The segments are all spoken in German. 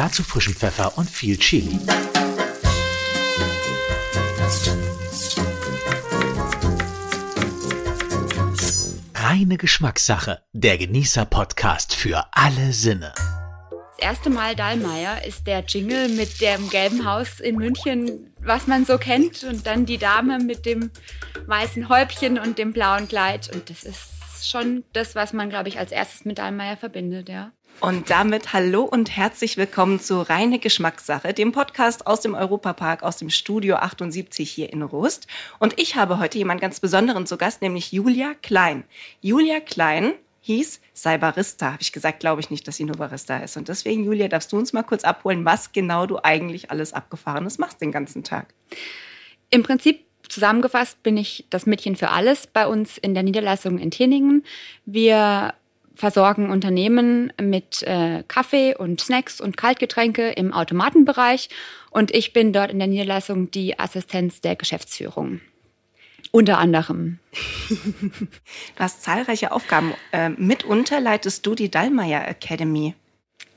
Dazu frischen Pfeffer und viel Chili. Reine Geschmackssache. Der Genießer-Podcast für alle Sinne. Das erste Mal Dallmayr ist der Jingle mit dem gelben Haus in München, was man so kennt. Und dann die Dame mit dem weißen Häubchen und dem blauen Kleid. Und das ist schon das, was man, glaube ich, als erstes mit Dallmayr verbindet, ja. Und damit hallo und herzlich willkommen zu Reine Geschmackssache, dem Podcast aus dem Europapark, aus dem Studio 78 hier in Rust. Und ich habe heute jemand ganz Besonderen zu Gast, nämlich Julia Klein. Julia Klein hieß, sei Barista. Habe ich gesagt, glaube ich nicht, dass sie nur Barista ist. Und deswegen, Julia, darfst du uns mal kurz abholen, was genau du eigentlich alles Abgefahrenes machst den ganzen Tag? Im Prinzip zusammengefasst bin ich das Mädchen für alles bei uns in der Niederlassung in Tinningen. Wir versorgen Unternehmen mit äh, Kaffee und Snacks und Kaltgetränke im Automatenbereich und ich bin dort in der Niederlassung die Assistenz der Geschäftsführung. Unter anderem. du hast zahlreiche Aufgaben. Äh, mitunter leitest du die Dallmayr Academy.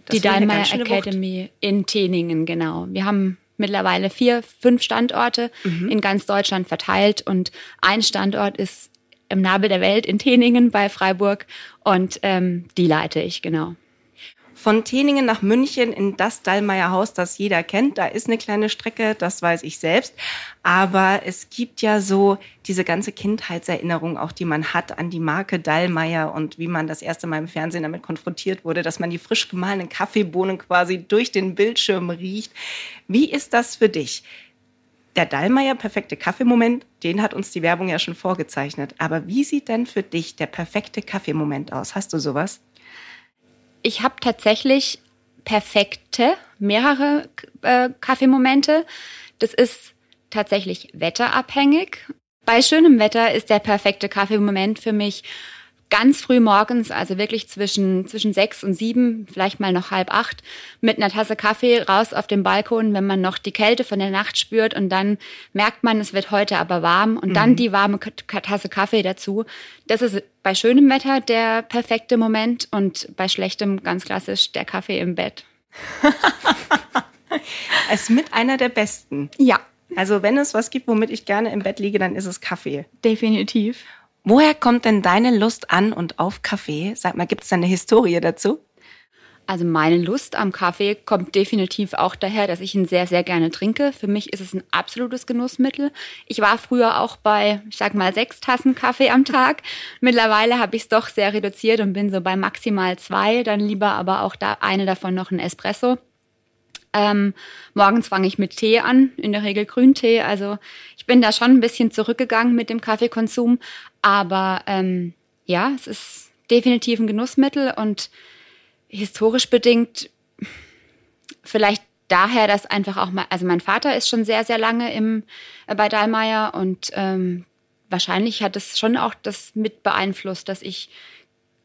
Das die Dallmayr Academy Wucht. in Teningen, genau. Wir haben mittlerweile vier, fünf Standorte mhm. in ganz Deutschland verteilt und ein Standort ist im Nabel der Welt in Teningen bei Freiburg und ähm, die leite ich, genau. Von Teningen nach München in das Dallmayr Haus, das jeder kennt. Da ist eine kleine Strecke, das weiß ich selbst. Aber es gibt ja so diese ganze Kindheitserinnerung, auch die man hat an die Marke Dallmayr und wie man das erste Mal im Fernsehen damit konfrontiert wurde, dass man die frisch gemahlenen Kaffeebohnen quasi durch den Bildschirm riecht. Wie ist das für dich? Der Dallmayr perfekte Kaffeemoment, den hat uns die Werbung ja schon vorgezeichnet. Aber wie sieht denn für dich der perfekte Kaffeemoment aus? Hast du sowas? Ich habe tatsächlich perfekte, mehrere äh, Kaffeemomente. Das ist tatsächlich wetterabhängig. Bei schönem Wetter ist der perfekte Kaffeemoment für mich ganz früh morgens, also wirklich zwischen, zwischen sechs und sieben, vielleicht mal noch halb acht, mit einer Tasse Kaffee raus auf den Balkon, wenn man noch die Kälte von der Nacht spürt und dann merkt man, es wird heute aber warm und mhm. dann die warme Tasse Kaffee dazu. Das ist bei schönem Wetter der perfekte Moment und bei schlechtem ganz klassisch der Kaffee im Bett. es ist mit einer der besten. Ja. Also wenn es was gibt, womit ich gerne im Bett liege, dann ist es Kaffee. Definitiv. Woher kommt denn deine Lust an und auf Kaffee? Sag mal, gibt es da eine Historie dazu? Also meine Lust am Kaffee kommt definitiv auch daher, dass ich ihn sehr, sehr gerne trinke. Für mich ist es ein absolutes Genussmittel. Ich war früher auch bei, ich sag mal, sechs Tassen Kaffee am Tag. Mittlerweile habe ich es doch sehr reduziert und bin so bei maximal zwei, dann lieber aber auch da eine davon noch ein Espresso. Ähm, morgens fange ich mit Tee an, in der Regel Grüntee. Also ich bin da schon ein bisschen zurückgegangen mit dem Kaffeekonsum. Aber ähm, ja, es ist definitiv ein Genussmittel und historisch bedingt vielleicht daher, dass einfach auch mal, also mein Vater ist schon sehr, sehr lange im, äh, bei Dahlmeier und ähm, wahrscheinlich hat es schon auch das mit beeinflusst, dass ich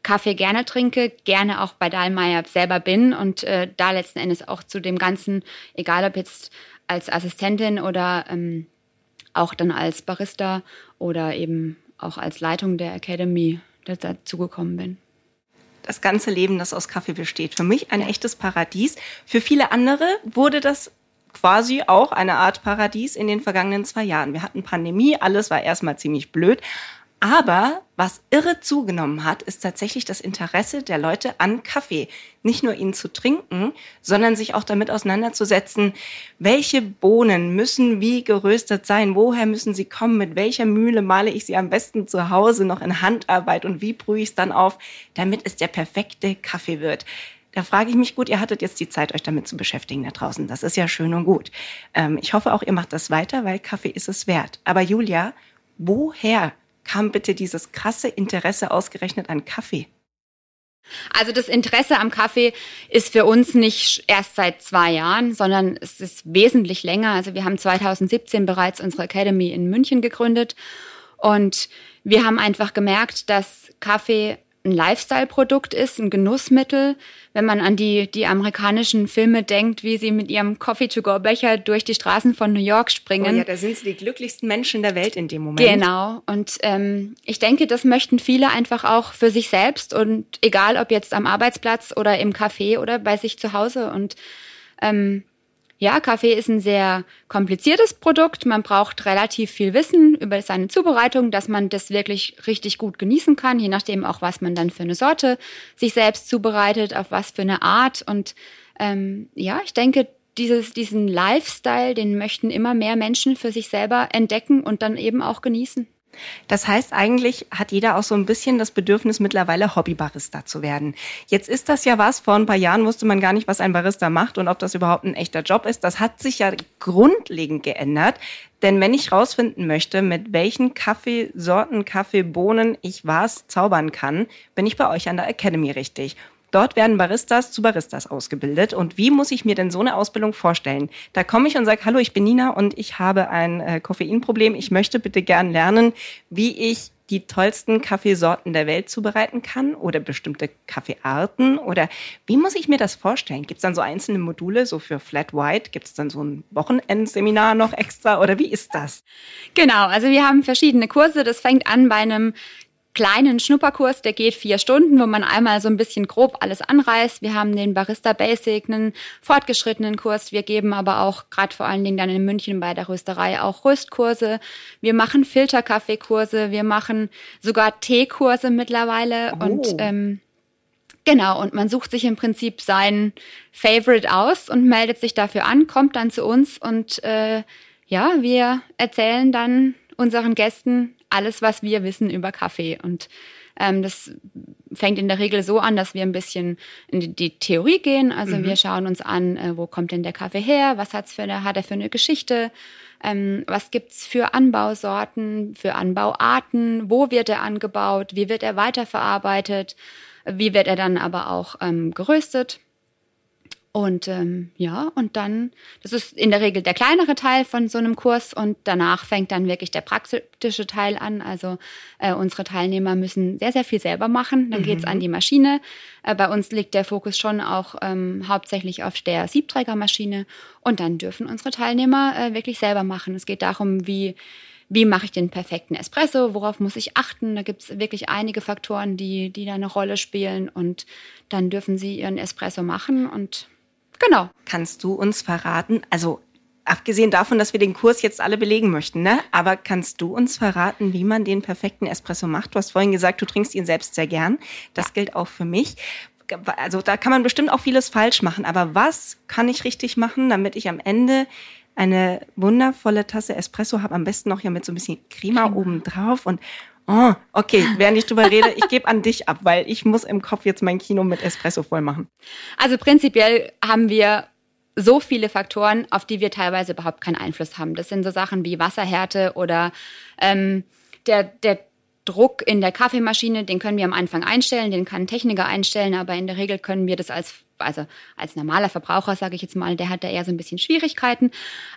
Kaffee gerne trinke, gerne auch bei Dahlmeier selber bin und äh, da letzten Endes auch zu dem Ganzen, egal ob jetzt als Assistentin oder ähm, auch dann als Barista oder eben auch als Leitung der Academy dazugekommen bin. Das ganze Leben, das aus Kaffee besteht. Für mich ein ja. echtes Paradies. Für viele andere wurde das quasi auch eine Art Paradies in den vergangenen zwei Jahren. Wir hatten Pandemie, alles war erstmal ziemlich blöd. Aber was irre zugenommen hat, ist tatsächlich das Interesse der Leute an Kaffee. Nicht nur ihn zu trinken, sondern sich auch damit auseinanderzusetzen, welche Bohnen müssen wie geröstet sein, woher müssen sie kommen, mit welcher Mühle male ich sie am besten zu Hause noch in Handarbeit und wie brühe ich es dann auf, damit es der perfekte Kaffee wird. Da frage ich mich, gut, ihr hattet jetzt die Zeit, euch damit zu beschäftigen da draußen. Das ist ja schön und gut. Ähm, ich hoffe auch, ihr macht das weiter, weil Kaffee ist es wert. Aber Julia, woher kam bitte dieses krasse Interesse ausgerechnet an Kaffee? Also das Interesse am Kaffee ist für uns nicht erst seit zwei Jahren, sondern es ist wesentlich länger. Also wir haben 2017 bereits unsere Academy in München gegründet und wir haben einfach gemerkt, dass Kaffee ein Lifestyle-Produkt ist, ein Genussmittel. Wenn man an die, die amerikanischen Filme denkt, wie sie mit ihrem Coffee-to-go-Becher durch die Straßen von New York springen. Oh ja, da sind sie die glücklichsten Menschen der Welt in dem Moment. Genau. Und ähm, ich denke, das möchten viele einfach auch für sich selbst und egal ob jetzt am Arbeitsplatz oder im Café oder bei sich zu Hause. Und Ähm, ja, Kaffee ist ein sehr kompliziertes Produkt. Man braucht relativ viel Wissen über seine Zubereitung, dass man das wirklich richtig gut genießen kann, je nachdem auch, was man dann für eine Sorte sich selbst zubereitet, auf was für eine Art. Und ähm, ja, ich denke, dieses, diesen Lifestyle, den möchten immer mehr Menschen für sich selber entdecken und dann eben auch genießen. Das heißt, eigentlich hat jeder auch so ein bisschen das Bedürfnis, mittlerweile Hobbybarista zu werden. Jetzt ist das ja was, vor ein paar Jahren wusste man gar nicht, was ein Barista macht und ob das überhaupt ein echter Job ist. Das hat sich ja grundlegend geändert. Denn wenn ich rausfinden möchte, mit welchen Kaffeesorten, Kaffeebohnen ich was zaubern kann, bin ich bei euch an der Academy richtig. Dort werden Baristas zu Baristas ausgebildet. Und wie muss ich mir denn so eine Ausbildung vorstellen? Da komme ich und sage, hallo, ich bin Nina und ich habe ein äh, Koffeinproblem. Ich möchte bitte gern lernen, wie ich die tollsten Kaffeesorten der Welt zubereiten kann oder bestimmte Kaffeearten oder wie muss ich mir das vorstellen? Gibt es dann so einzelne Module, so für Flat White? Gibt es dann so ein Wochenendseminar noch extra oder wie ist das? Genau, also wir haben verschiedene Kurse. Das fängt an bei einem kleinen Schnupperkurs, der geht vier Stunden, wo man einmal so ein bisschen grob alles anreißt. Wir haben den Barista Basic, einen fortgeschrittenen Kurs. Wir geben aber auch gerade vor allen Dingen dann in München bei der Rösterei auch Röstkurse. Wir machen Filterkaffeekurse. Wir machen sogar Teekurse mittlerweile oh. und ähm, Genau, und man sucht sich im Prinzip sein Favorite aus und meldet sich dafür an, kommt dann zu uns und äh, ja, wir erzählen dann unseren Gästen alles, was wir wissen über Kaffee. Und ähm, das fängt in der Regel so an, dass wir ein bisschen in die, die Theorie gehen. Also mhm. wir schauen uns an, äh, wo kommt denn der Kaffee her, was hat's für eine, hat er für eine Geschichte, ähm, was gibt's für Anbausorten, für Anbauarten, wo wird er angebaut, wie wird er weiterverarbeitet, wie wird er dann aber auch ähm, geröstet. Und ähm, ja, und dann, das ist in der Regel der kleinere Teil von so einem Kurs und danach fängt dann wirklich der praktische Teil an. Also äh, unsere Teilnehmer müssen sehr, sehr viel selber machen. Dann mhm. geht's an die Maschine. Äh, bei uns liegt der Fokus schon auch ähm, hauptsächlich auf der Siebträgermaschine. Und dann dürfen unsere Teilnehmer äh, wirklich selber machen. Es geht darum, wie wie mache ich den perfekten Espresso, worauf muss ich achten. Da gibt es wirklich einige Faktoren, die, die da eine Rolle spielen. Und dann dürfen sie ihren Espresso machen und Genau. Kannst du uns verraten, also abgesehen davon, dass wir den Kurs jetzt alle belegen möchten, ne? Aber kannst du uns verraten, wie man den perfekten Espresso macht? Du hast vorhin gesagt, du trinkst ihn selbst sehr gern. Das ja. gilt auch für mich. Also da kann man bestimmt auch vieles falsch machen. Aber was kann ich richtig machen, damit ich am Ende eine wundervolle Tasse Espresso habe? Am besten noch ja mit so ein bisschen Crema, Crema. oben drauf und Oh, okay, während ich drüber rede, ich gebe an dich ab, weil ich muss im Kopf jetzt mein Kino mit Espresso voll machen. Also prinzipiell haben wir so viele Faktoren, auf die wir teilweise überhaupt keinen Einfluss haben. Das sind so Sachen wie Wasserhärte oder ähm, der, der Druck in der Kaffeemaschine, den können wir am Anfang einstellen, den kann ein Techniker einstellen, aber in der Regel können wir das als also als normaler Verbraucher, sage ich jetzt mal, der hat da eher so ein bisschen Schwierigkeiten.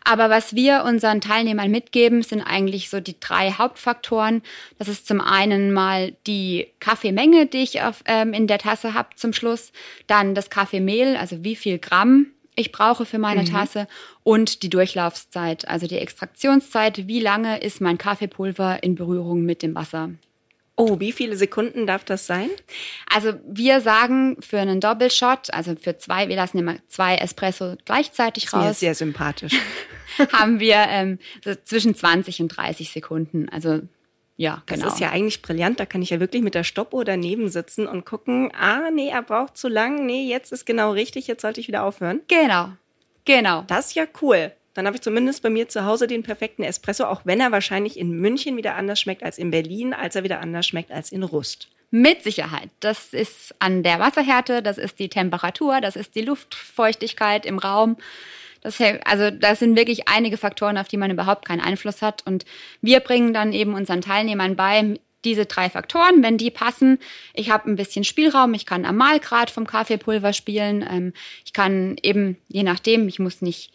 Aber was wir unseren Teilnehmern mitgeben, sind eigentlich so die drei Hauptfaktoren. Das ist zum einen mal die Kaffeemenge, die ich auf, ähm, in der Tasse habe zum Schluss. Dann das Kaffeemehl, also wie viel Gramm ich brauche für meine mhm. Tasse und die Durchlaufszeit, also die Extraktionszeit. Wie lange ist mein Kaffeepulver in Berührung mit dem Wasser? Oh, wie viele Sekunden darf das sein? Also wir sagen für einen Doppelshot, also für zwei, wir lassen immer zwei Espresso gleichzeitig das raus. Ist sehr sympathisch. haben wir ähm, so zwischen 20 und 30 Sekunden. Also ja, genau. Das ist ja eigentlich brillant. Da kann ich ja wirklich mit der Stoppuhr daneben sitzen und gucken, ah, nee, er braucht zu lang. Nee, jetzt ist genau richtig. Jetzt sollte ich wieder aufhören. Genau. Genau. Das ist ja cool. Dann habe ich zumindest bei mir zu Hause den perfekten Espresso, auch wenn er wahrscheinlich in München wieder anders schmeckt als in Berlin, als er wieder anders schmeckt als in Rust. Mit Sicherheit. Das ist an der Wasserhärte, das ist die Temperatur, das ist die Luftfeuchtigkeit im Raum. Das, also das sind wirklich einige Faktoren, auf die man überhaupt keinen Einfluss hat. Und wir bringen dann eben unseren Teilnehmern bei, diese drei Faktoren, wenn die passen. Ich habe ein bisschen Spielraum, ich kann am Mahlgrad vom Kaffeepulver spielen. Ähm, ich kann eben, je nachdem, ich muss nicht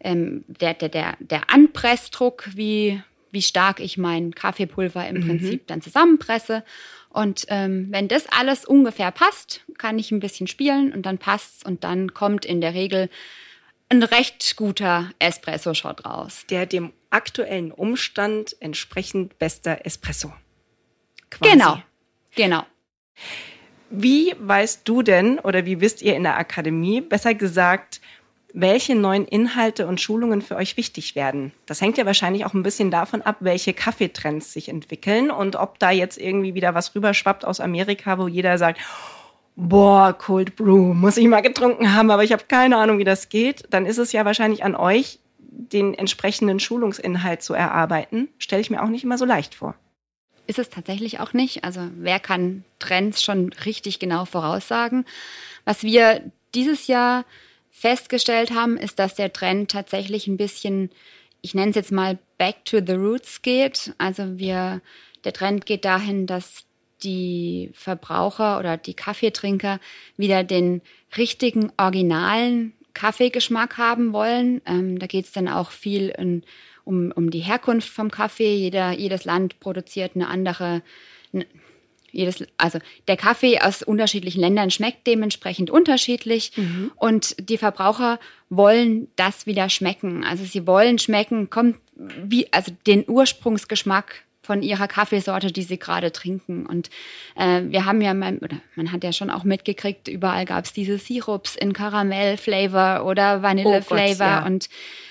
ähm, der, der, der, der Anpressdruck, wie, wie stark ich mein Kaffeepulver im mhm. Prinzip dann zusammenpresse. Und ähm, wenn das alles ungefähr passt, kann ich ein bisschen spielen und dann passt's und dann kommt in der Regel ein recht guter Espresso-Shot raus. Der dem aktuellen Umstand entsprechend bester Espresso. Quasi. Genau, genau. Wie weißt du denn oder wie wisst ihr in der Akademie, besser gesagt, welche neuen Inhalte und Schulungen für euch wichtig werden. Das hängt ja wahrscheinlich auch ein bisschen davon ab, welche Kaffeetrends sich entwickeln und ob da jetzt irgendwie wieder was rüberschwappt aus Amerika, wo jeder sagt, boah, Cold Brew, muss ich mal getrunken haben, aber ich habe keine Ahnung, wie das geht. Dann ist es ja wahrscheinlich an euch, den entsprechenden Schulungsinhalt zu erarbeiten. Stelle ich mir auch nicht immer so leicht vor. Ist es tatsächlich auch nicht. Also wer kann Trends schon richtig genau voraussagen? Was wir dieses Jahr festgestellt haben, ist, dass der Trend tatsächlich ein bisschen, ich nenne es jetzt mal back to the roots geht. Also wir, der Trend geht dahin, dass die Verbraucher oder die Kaffeetrinker wieder den richtigen, originalen Kaffeegeschmack haben wollen. Ähm, da geht es dann auch viel in, um, um die Herkunft vom Kaffee. Jeder, jedes Land produziert eine andere, jedes, also der Kaffee aus unterschiedlichen Ländern schmeckt dementsprechend unterschiedlich mhm. und die Verbraucher wollen das wieder schmecken. Also sie wollen schmecken, kommt wie, also den Ursprungsgeschmack von ihrer Kaffeesorte, die sie gerade trinken. Und äh, wir haben ja, mal, oder man hat ja schon auch mitgekriegt, überall gab es diese Sirups in Karamell-Flavor oder Vanille-Flavor. Oh ja. Und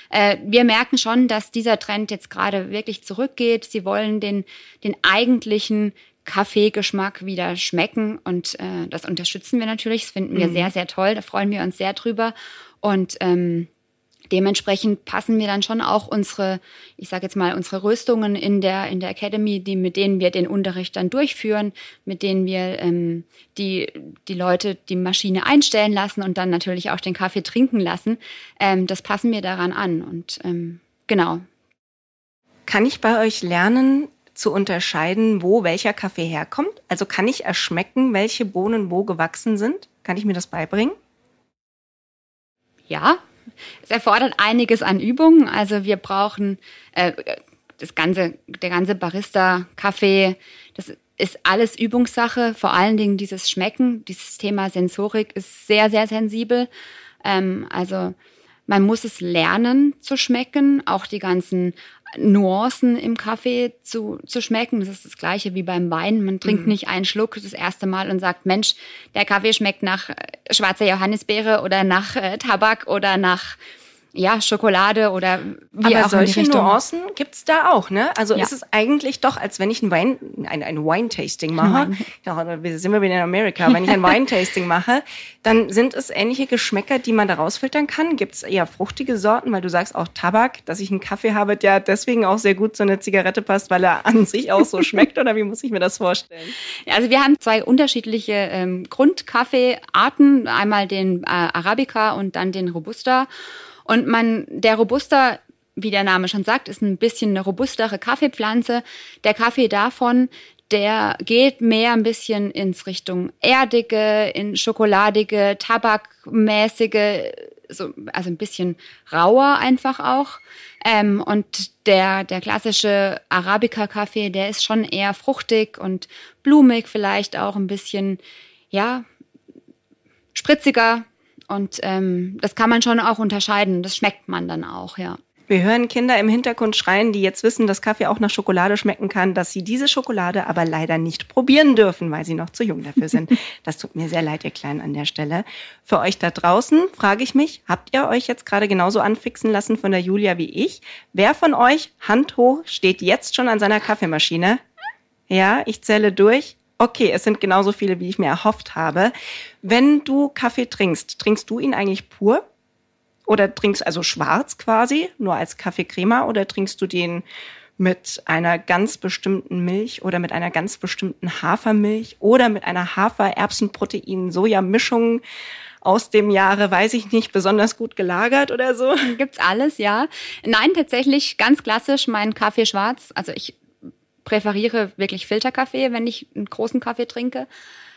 äh, wir merken schon, dass dieser Trend jetzt gerade wirklich zurückgeht. Sie wollen den, den eigentlichen Kaffeegeschmack wieder schmecken und äh, das unterstützen wir natürlich. Das finden wir mhm. sehr, sehr toll. Da freuen wir uns sehr drüber. Und ähm, dementsprechend passen wir dann schon auch unsere, ich sage jetzt mal, unsere Rüstungen in der, in der Academy, die, mit denen wir den Unterricht dann durchführen, mit denen wir ähm, die, die Leute die Maschine einstellen lassen und dann natürlich auch den Kaffee trinken lassen. Ähm, das passen wir daran an. Und ähm, genau. Kann ich bei euch lernen, zu unterscheiden, wo welcher Kaffee herkommt? Also kann ich erschmecken, welche Bohnen wo gewachsen sind? Kann ich mir das beibringen? Ja, es erfordert einiges an Übung. Also wir brauchen äh, das ganze, der ganze Barista-Kaffee, das ist alles Übungssache. Vor allen Dingen dieses Schmecken, dieses Thema Sensorik ist sehr, sehr sensibel. Ähm, also man muss es lernen zu schmecken, auch die ganzen Nuancen im Kaffee zu, zu schmecken. Das ist das gleiche wie beim Wein. Man trinkt mhm. nicht einen Schluck das erste Mal und sagt, Mensch, der Kaffee schmeckt nach äh, schwarzer Johannisbeere oder nach äh, Tabak oder nach ja, Schokolade oder wie Aber auch solche in die Nuancen gibt's da auch, ne? Also ja. ist es eigentlich doch, als wenn ich ein Wein, ein, ein Wine-Tasting mache, ja, wir sind wir wieder in Amerika, wenn ich ein Wine-Tasting mache, dann sind es ähnliche Geschmäcker, die man da rausfiltern kann. Gibt's eher fruchtige Sorten, weil du sagst auch Tabak, dass ich einen Kaffee habe, der deswegen auch sehr gut zu einer Zigarette passt, weil er an sich auch so schmeckt, oder wie muss ich mir das vorstellen? Ja, also wir haben zwei unterschiedliche ähm, Grundkaffeearten, einmal den äh, Arabica und dann den Robusta. Und man, der Robusta, wie der Name schon sagt, ist ein bisschen eine robustere Kaffeepflanze. Der Kaffee davon, der geht mehr ein bisschen ins Richtung erdige, in schokoladige, tabakmäßige, so, also ein bisschen rauer einfach auch. Ähm, und der, der klassische Arabica-Kaffee, der ist schon eher fruchtig und blumig, vielleicht auch ein bisschen, ja, spritziger, und ähm, das kann man schon auch unterscheiden. Das schmeckt man dann auch, ja. Wir hören Kinder im Hintergrund schreien, die jetzt wissen, dass Kaffee auch nach Schokolade schmecken kann, dass sie diese Schokolade aber leider nicht probieren dürfen, weil sie noch zu jung dafür sind. Das tut mir sehr leid, ihr Kleinen, an der Stelle. Für euch da draußen frage ich mich, habt ihr euch jetzt gerade genauso anfixen lassen von der Julia wie ich? Wer von euch, Hand hoch, steht jetzt schon an seiner Kaffeemaschine? Ja, ich zähle durch okay, es sind genauso viele, wie ich mir erhofft habe. Wenn du Kaffee trinkst, trinkst du ihn eigentlich pur? Oder trinkst also schwarz quasi, nur als Kaffeecrema? Oder trinkst du den mit einer ganz bestimmten Milch oder mit einer ganz bestimmten Hafermilch oder mit einer Hafer-Erbsenprotein-Soja-Mischung aus dem Jahre, weiß ich nicht, besonders gut gelagert oder so? Gibt's alles, ja. Nein, tatsächlich ganz klassisch mein Kaffee schwarz. Also ich präferiere wirklich Filterkaffee, wenn ich einen großen Kaffee trinke.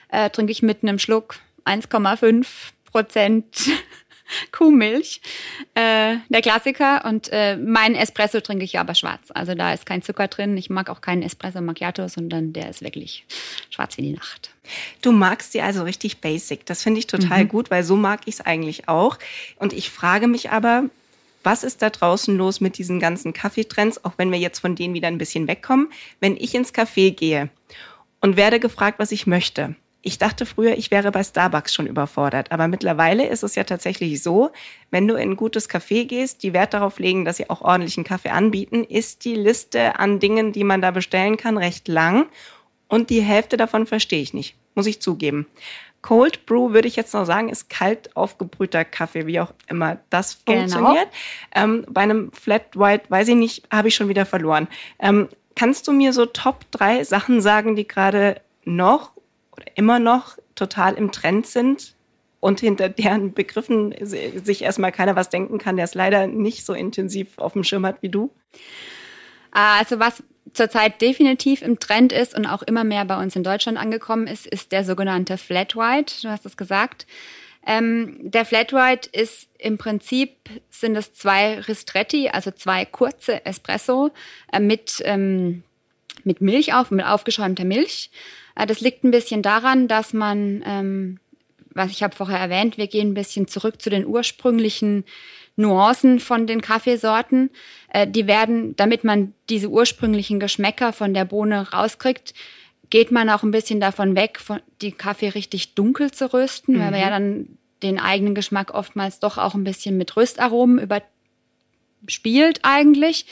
Äh, trinke ich mit einem Schluck 1,5 Prozent Kuhmilch, äh, der Klassiker. Und äh, mein Espresso trinke ich aber schwarz. Also da ist kein Zucker drin. Ich mag auch keinen Espresso Macchiato, sondern der ist wirklich schwarz wie die Nacht. Du magst sie also richtig basic. Das finde ich total mhm. gut, weil so mag ich es eigentlich auch. Und ich frage mich aber, was ist da draußen los mit diesen ganzen Kaffeetrends, auch wenn wir jetzt von denen wieder ein bisschen wegkommen. Wenn ich ins Café gehe und werde gefragt, was ich möchte, Ich dachte früher, ich wäre bei Starbucks schon überfordert, aber mittlerweile ist es ja tatsächlich so, wenn du in ein gutes Café gehst, die Wert darauf legen, dass sie auch ordentlichen Kaffee anbieten, ist die Liste an Dingen, die man da bestellen kann, recht lang und die Hälfte davon verstehe ich nicht, muss ich zugeben. Cold Brew würde ich jetzt noch sagen, ist kalt aufgebrühter Kaffee, wie auch immer das genau. funktioniert. Genau. Ähm, bei einem Flat White, weiß ich nicht, habe ich schon wieder verloren. Ähm, kannst du mir so Top drei Sachen sagen, die gerade noch oder immer noch total im Trend sind und hinter deren Begriffen sich erstmal keiner was denken kann, der es leider nicht so intensiv auf dem Schirm hat wie du? Also was zurzeit definitiv im Trend ist und auch immer mehr bei uns in Deutschland angekommen ist, ist der sogenannte Flat White. Du hast es gesagt. Ähm, der Flat White ist im Prinzip sind es zwei Ristretti, also zwei kurze Espresso äh, mit ähm, mit Milch auf, mit aufgeschäumter Milch. Äh, das liegt ein bisschen daran, dass man, ähm, was ich habe vorher erwähnt, wir gehen ein bisschen zurück zu den ursprünglichen Nuancen von den Kaffeesorten. Äh, die werden, damit man diese ursprünglichen Geschmäcker von der Bohne rauskriegt, geht man auch ein bisschen davon weg, von, die Kaffee richtig dunkel zu rösten, mhm. weil man ja dann den eigenen Geschmack oftmals doch auch ein bisschen mit Röstaromen überspielt eigentlich.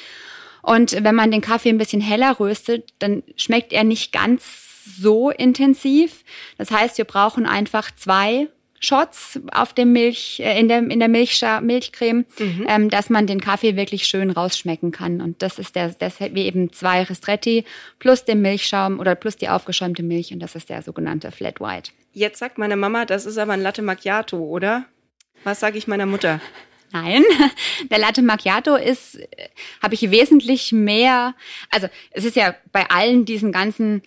Und wenn man den Kaffee ein bisschen heller röstet, dann schmeckt er nicht ganz so intensiv. Das heißt, wir brauchen einfach zwei Shots auf dem Milch, äh, in der, in der Milch, Milchcreme, mhm. ähm, dass man den Kaffee wirklich schön rausschmecken kann. Und das ist der, das wie eben zwei Ristretti plus den Milchschaum oder plus die aufgeschäumte Milch und das ist der sogenannte Flat White. Jetzt sagt meine Mama, das ist aber ein Latte Macchiato, oder? Was sage ich meiner Mutter? Nein, der Latte Macchiato ist, habe ich wesentlich mehr, also es ist ja bei allen diesen ganzen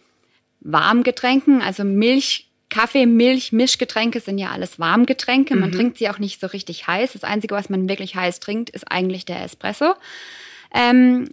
Warmgetränken, also Milch Kaffee, Milch, Mischgetränke sind ja alles Warmgetränke. Man mhm. trinkt sie auch nicht so richtig heiß. Das Einzige, was man wirklich heiß trinkt, ist eigentlich der Espresso. Ähm,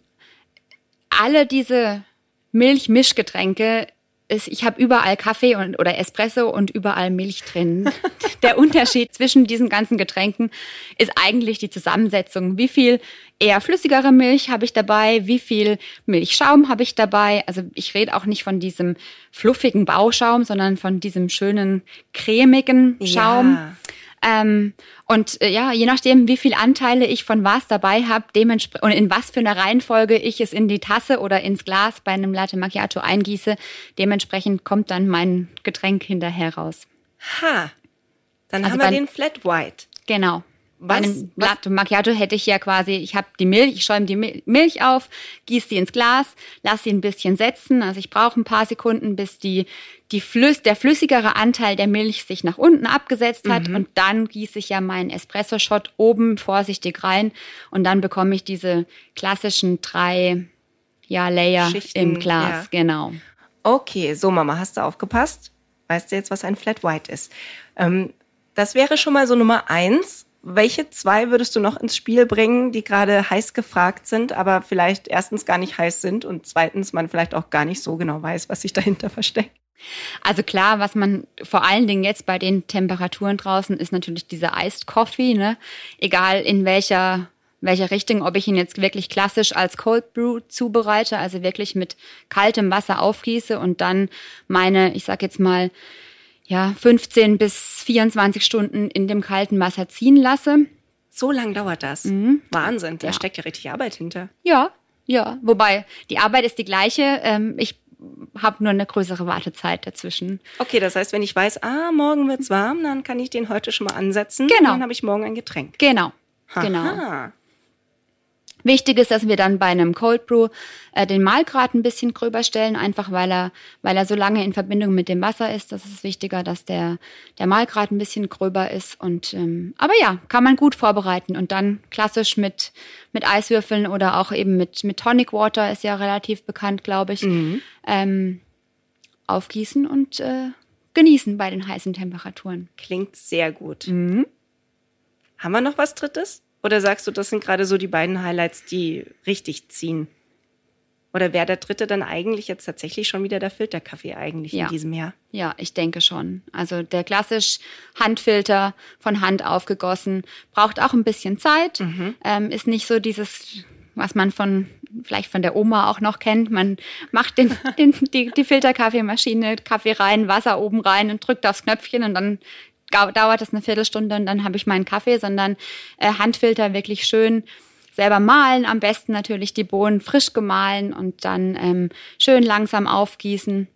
alle diese Milch-Mischgetränke ist, ich habe überall Kaffee und, oder Espresso und überall Milch drin. Der Unterschied zwischen diesen ganzen Getränken ist eigentlich die Zusammensetzung. Wie viel eher flüssigere Milch habe ich dabei? Wie viel Milchschaum habe ich dabei? Also ich rede auch nicht von diesem fluffigen Bauschaum, sondern von diesem schönen cremigen Schaum. Ja. Ähm, und äh, ja, je nachdem, wie viel Anteile ich von was dabei habe, dementsprechend und in was für einer Reihenfolge ich es in die Tasse oder ins Glas bei einem Latte Macchiato eingieße, dementsprechend kommt dann mein Getränk hinterher raus. Ha, dann also haben wir den Flat White. Genau. Was, Bei einem Latte Macchiato hätte ich ja quasi, ich habe die Milch, ich schäume die Milch auf, gieße sie ins Glas, lasse sie ein bisschen setzen. Also ich brauche ein paar Sekunden, bis die, die Flüss, der flüssigere Anteil der Milch sich nach unten abgesetzt hat. Mhm. Und dann gieße ich ja meinen Espresso-Shot oben vorsichtig rein. Und dann bekomme ich diese klassischen drei ja, Layer Schichten, im Glas. Ja. Genau. Okay, so Mama, hast du aufgepasst? Weißt du jetzt, was ein Flat White ist? Ähm, das wäre schon mal so Nummer eins welche zwei würdest du noch ins Spiel bringen, die gerade heiß gefragt sind, aber vielleicht erstens gar nicht heiß sind und zweitens man vielleicht auch gar nicht so genau weiß, was sich dahinter versteckt? Also klar, was man vor allen Dingen jetzt bei den Temperaturen draußen ist natürlich dieser Iced Coffee, ne? Egal in welcher welcher Richtung, ob ich ihn jetzt wirklich klassisch als Cold Brew zubereite, also wirklich mit kaltem Wasser aufgieße und dann meine, ich sag jetzt mal, ja, 15 bis 24 Stunden in dem kalten Wasser ziehen lasse. So lang dauert das. Mhm. Wahnsinn, da ja. steckt ja richtig Arbeit hinter. Ja, ja. Wobei, die Arbeit ist die gleiche. Ähm, ich habe nur eine größere Wartezeit dazwischen. Okay, das heißt, wenn ich weiß, ah, morgen wird's warm, dann kann ich den heute schon mal ansetzen. Genau. Und dann habe ich morgen ein Getränk. Genau. Aha. Genau. Wichtig ist, dass wir dann bei einem Cold Brew äh, den Mahlgrad ein bisschen gröber stellen, einfach weil er, weil er so lange in Verbindung mit dem Wasser ist. Das ist wichtiger, dass der, der Mahlgrad ein bisschen gröber ist. Und ähm, aber ja, kann man gut vorbereiten und dann klassisch mit, mit Eiswürfeln oder auch eben mit, mit Tonic Water, ist ja relativ bekannt, glaube ich, mhm. ähm, aufgießen und äh, genießen bei den heißen Temperaturen. Klingt sehr gut. Mhm. Haben wir noch was Drittes? Oder sagst du, das sind gerade so die beiden Highlights, die richtig ziehen? Oder wäre der dritte dann eigentlich jetzt tatsächlich schon wieder der Filterkaffee eigentlich ja. in diesem Jahr? Ja, ich denke schon. Also der klassisch Handfilter von Hand aufgegossen braucht auch ein bisschen Zeit. Mhm. Ähm, ist nicht so dieses, was man von vielleicht von der Oma auch noch kennt. Man macht den, den, die, die Filterkaffeemaschine, Kaffee rein, Wasser oben rein und drückt aufs Knöpfchen und dann dauert das eine Viertelstunde und dann habe ich meinen Kaffee, sondern äh, Handfilter wirklich schön selber mahlen, am besten natürlich die Bohnen frisch gemahlen und dann ähm, schön langsam aufgießen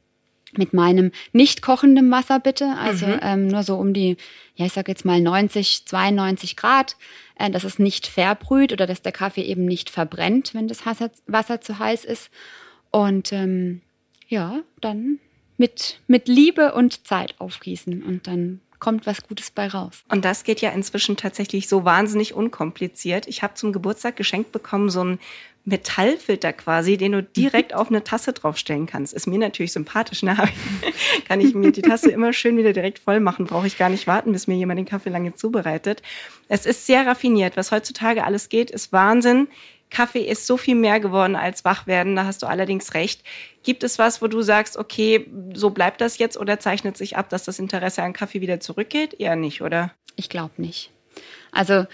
mit meinem nicht kochenden Wasser bitte, also mhm. ähm, nur so um die, ja ich sag jetzt mal 90, 92 Grad, äh, dass es nicht verbrüht oder dass der Kaffee eben nicht verbrennt, wenn das Wasser, Wasser zu heiß ist. Und ähm, ja, dann mit, mit Liebe und Zeit aufgießen und dann kommt was Gutes bei raus. Und das geht ja inzwischen tatsächlich so wahnsinnig unkompliziert. Ich habe zum Geburtstag geschenkt bekommen so ein Metallfilter quasi, den du direkt auf eine Tasse draufstellen kannst. Ist mir natürlich sympathisch. Ne? Kann ich mir die Tasse immer schön wieder direkt voll machen. Brauche ich gar nicht warten, bis mir jemand den Kaffee lange zubereitet. Es ist sehr raffiniert. Was heutzutage alles geht, ist Wahnsinn. Kaffee ist so viel mehr geworden als Wachwerden, da hast du allerdings recht. Gibt es was, wo du sagst, okay, so bleibt das jetzt oder zeichnet sich ab, dass das Interesse an Kaffee wieder zurückgeht? Eher nicht, oder? Ich glaube nicht. Also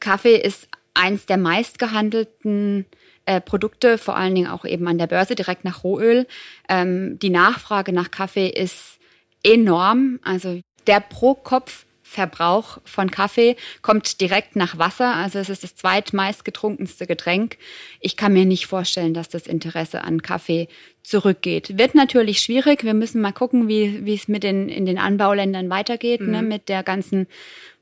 Kaffee ist eins der meistgehandelten äh, Produkte, vor allen Dingen auch eben an der Börse, direkt nach Rohöl. Ähm, die Nachfrage nach Kaffee ist enorm. Also der pro Kopf Verbrauch von Kaffee kommt direkt nach Wasser. Also es ist das zweitmeist getrunkenste Getränk. Ich kann mir nicht vorstellen, dass das Interesse an Kaffee zurückgeht. Wird natürlich schwierig. Wir müssen mal gucken, wie, wie es mit den, in den Anbauländern weitergeht, ne, mhm. ne, mit der ganzen,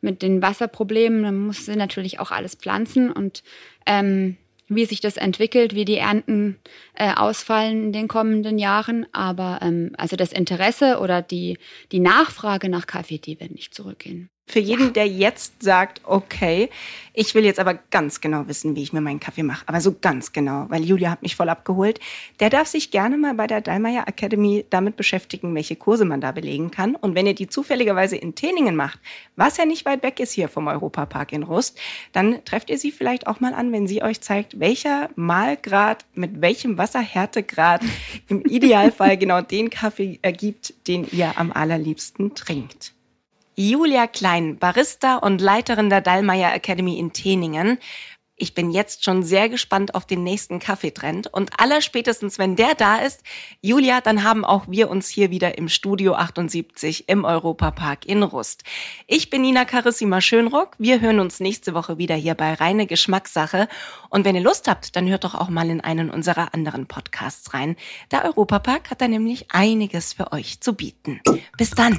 mit den Wasserproblemen. Man muss natürlich auch alles pflanzen und ähm, wie sich das entwickelt, wie die Ernten äh, ausfallen in den kommenden Jahren. Aber ähm, also das Interesse oder die, die Nachfrage nach Kaffee, die wird nicht zurückgehen. Für jeden, der jetzt sagt, okay, ich will jetzt aber ganz genau wissen, wie ich mir meinen Kaffee mache, aber so ganz genau, weil Julia hat mich voll abgeholt, der darf sich gerne mal bei der Dallmayr Academy damit beschäftigen, welche Kurse man da belegen kann. Und wenn ihr die zufälligerweise in Teningen macht, was ja nicht weit weg ist hier vom Europapark in Rust, dann trefft ihr sie vielleicht auch mal an, wenn sie euch zeigt, welcher Malgrad mit welchem Wasserhärtegrad im Idealfall genau den Kaffee ergibt, den ihr am allerliebsten trinkt. Julia Klein, Barista und Leiterin der Dallmayr Academy in Teningen. Ich bin jetzt schon sehr gespannt auf den nächsten Kaffeetrend und allerspätestens, wenn der da ist, Julia, dann haben auch wir uns hier wieder im Studio 78 im Europapark in Rust. Ich bin Nina Carissima Schönrock. Wir hören uns nächste Woche wieder hier bei Reine Geschmackssache. Und wenn ihr Lust habt, dann hört doch auch mal in einen unserer anderen Podcasts rein. Der Europapark hat da nämlich einiges für euch zu bieten. Bis dann.